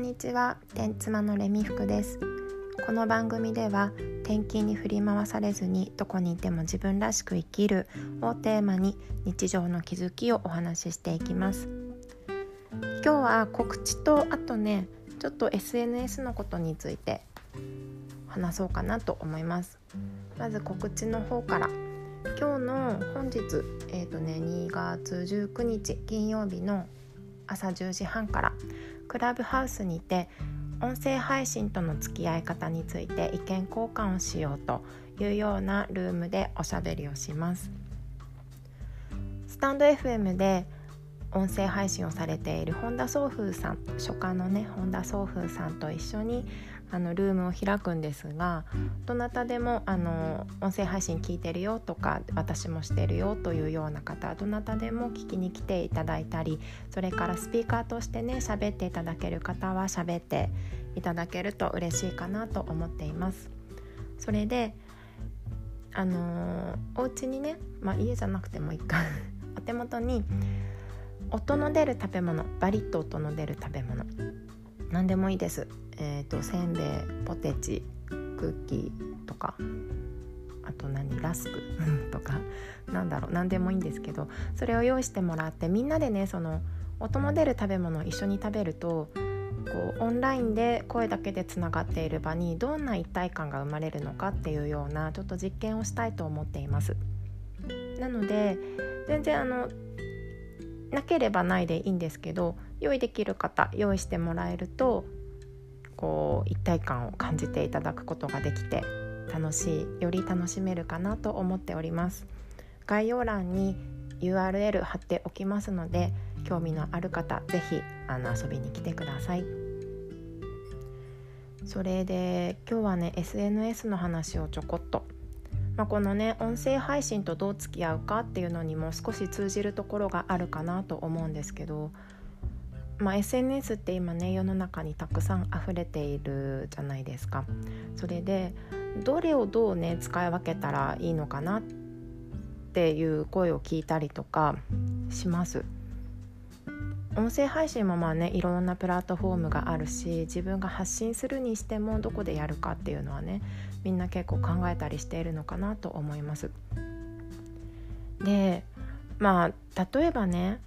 んにちは天妻のレミ服です。この番組では転勤に振り回されずにどこにいても自分らしく生きるをテーマに日常の気づきをお話ししていきます。今日は告知とあとねちょっと SNS のことについて話そうかなと思います。まず告知の方から。今日の本日えっ、ー、とね2月19日金曜日の朝10時半からクラブハウスにて音声配信との付き合い方について意見交換をしようというようなルームでおしゃべりをします。スタンド FM で音声配信をされている本田宗風さん初夏のね本田宗風さんと一緒にあのルームを開くんですがどなたでもあの音声配信聞いてるよとか私もしてるよというような方どなたでも聞きに来ていただいたりそれからスピーカーとしてね喋っていただける方は喋っていただけると嬉しいかなと思っています。それであのお家にね、まあ、家じゃなくてもいいか お手元に音の出る食べ物バリッと音の出る食べ物何でもいいですえーと、せんべいポテチクッキーとかあと何ラスク とかなんだろう何でもいいんですけどそれを用意してもらってみんなでねその音の出る食べ物を一緒に食べるとこうオンラインで声だけでつながっている場にどんな一体感が生まれるのかっていうようなちょっと実験をしたいと思っています。なので全然あのなければないでいいんですけど用意できる方用意してもらえるとこう一体感を感じていただくことができて楽しいより楽しめるかなと思っております。概要欄に URL 貼っておきますので興味のある方是非あの遊びに来てください。それで今日はね SNS の話をちょこっと、まあ、このね音声配信とどう付き合うかっていうのにも少し通じるところがあるかなと思うんですけどまあ、SNS って今ね世の中にたくさん溢れているじゃないですか。それでどれをどうね使い分けたらいいのかなっていう声を聞いたりとかします。音声配信もまあねいろんなプラットフォームがあるし自分が発信するにしてもどこでやるかっていうのはねみんな結構考えたりしているのかなと思います。でまあ例えばね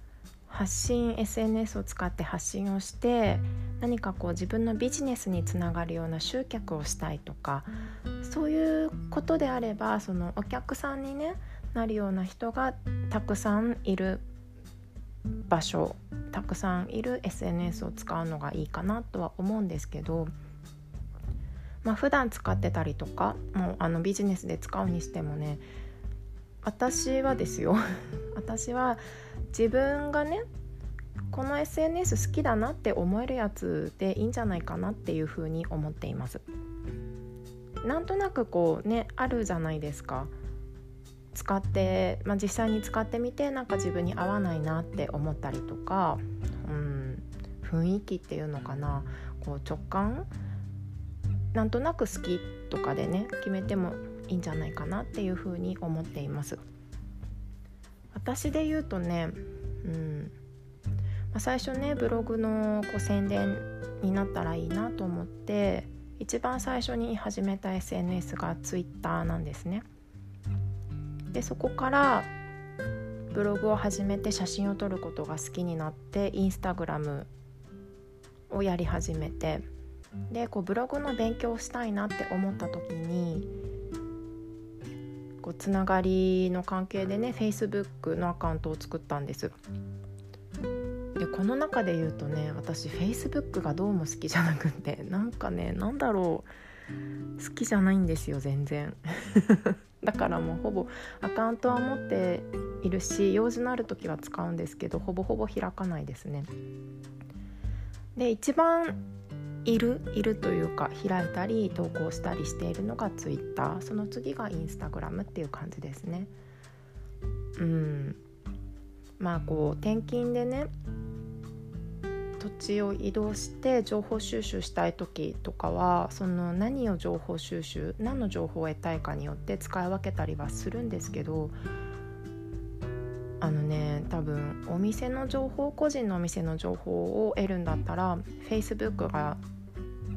発信 SNS を使って発信をして何かこう自分のビジネスにつながるような集客をしたいとかそういうことであればそのお客さんに、ね、なるような人がたくさんいる場所たくさんいる SNS を使うのがいいかなとは思うんですけど、まあ普段使ってたりとかもうあのビジネスで使うにしてもね私はですよ。私は自分がねこの SNS 好きだなって思えるやつでいいんじゃないかなっていうふうに思っています。なんとなくこうねあるじゃないですか。使って、まあ、実際に使ってみてなんか自分に合わないなって思ったりとか、うん、雰囲気っていうのかな。こう直感なんとなく好きとかでね決めてもいいんじゃないかなっていうふうに思っています。私で言うとね、うんまあ、最初ねブログのこう宣伝になったらいいなと思って一番最初に始めた SNS が Twitter なんですね。でそこからブログを始めて写真を撮ることが好きになってインスタグラムをやり始めてでこうブログの勉強をしたいなって思った時にこうつながりの関係でね Facebook のアカウントを作ったんです。でこの中で言うとね私 Facebook がどうも好きじゃなくてなんかねなんだろう。好きじゃないんですよ全然。だからもうほぼアカウントは持っているし用事のある時は使うんですけどほぼほぼ開かないですね。で一番いるいるというか開いたり投稿したりしているのが Twitter その次が Instagram っていう感じですね。うんまあこう転勤でね土地を移動して情報収集したい時とかはその何を情報収集何の情報を得たいかによって使い分けたりはするんですけどあのね多分お店の情報個人のお店の情報を得るんだったら Facebook が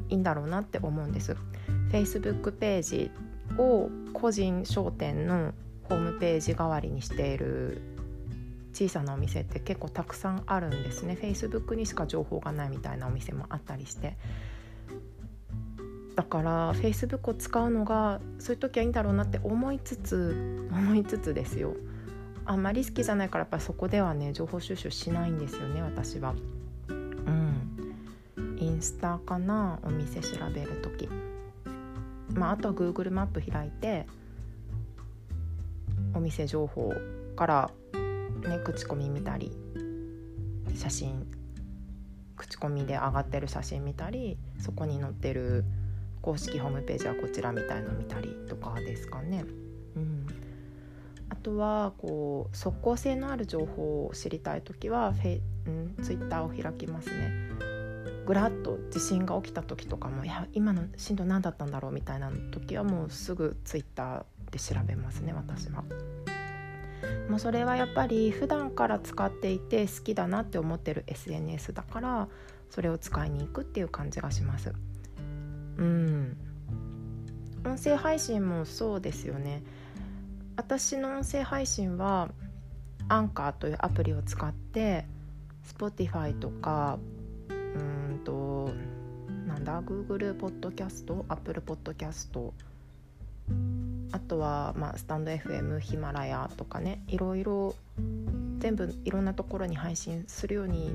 いいんだろうなって思うんです。Facebook ページを個人商店のホームページ代わりにしている小さなお店って結構たくさんあるんですね。Facebook にしか情報がないみたいなお店もあったりして。だから Facebook を使うのがそういう時はいいんだろうなって思いつつ思いつつですよ。あんまり好きじゃないからやっぱりそこではね情報収集しないんですよね私は。スタかなお店調べる時まああとは Google マップ開いてお店情報からね口コミ見たり写真口コミで上がってる写真見たりそこに載ってる公式ホームページはこちらみたいの見たりとかですかね。うん、あとはこう即効性のある情報を知りたい時はフェ、うん、ツイッターを開きますね。ぐらっと地震が起きた時とかもいや今の震度何だったんだろうみたいな時はもうすぐツイッターで調べますね私は。もうそれはやっぱり普段から使っていて好きだなって思ってる SNS だからそれを使いに行くっていう感じがします。うん音声配信もそうですよね私の音声配信はアンカーというアプリを使って Spotify とかうんとなんだ？Google ポッドキャスト Apple ポッドキャストあとは、まあ、 stand FM ヒマラヤとかねいろいろ全部いろんなところに配信するように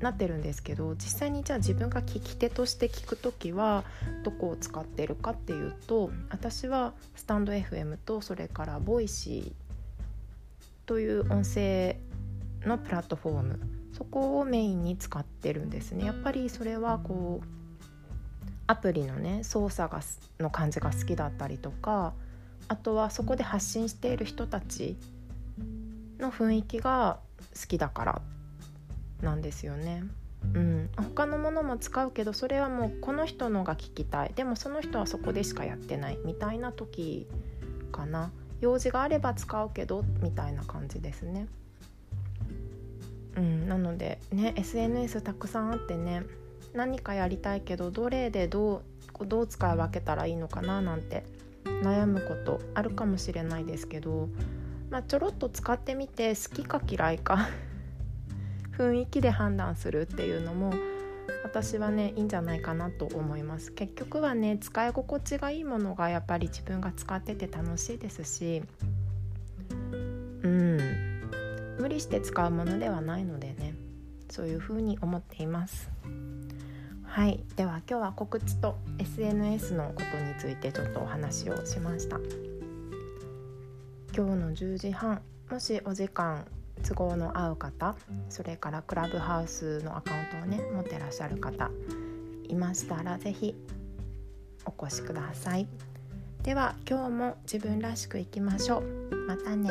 なってるんですけど実際にじゃあ自分が聞き手として聞く時はどこを使ってるかっていうと私はスタンド FM とそれから Voicyという音声のプラットフォームそこをメインに使ってるんですねやっぱりそれはこうアプリのね操作がの感じが好きだったりとかあとはそこで発信している人たちの雰囲気が好きだからなんですよね。うん、他のものも使うけどそれはもうこの人のが聞きたいでもその人はそこでしかやってないみたいな時かな用事があれば使うけどみたいな感じですね。うん、なのでね SNS たくさんあってね何かやりたいけどどれでどうどう使い分けたらいいのかななんて悩むことあるかもしれないですけど、まあ、ちょろっと使ってみて好きか嫌いか 雰囲気で判断するっていうのも私はねいいんじゃないかなと思います。結局はね使い心地がいいものがやっぱり自分が使ってて楽しいですしうん。して使うものではないのでね。そういうふうに思っています。はい。では今日は告知と SNS のことについてちょっとお話をしました。今日の10時半もしお時間都合の合う方それからクラブハウスのアカウントをね持ってらっしゃる方いましたら是非お越しください。では今日も自分らしくいきましょう。またね。